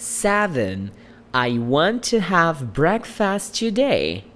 Seven. I want to have breakfast today.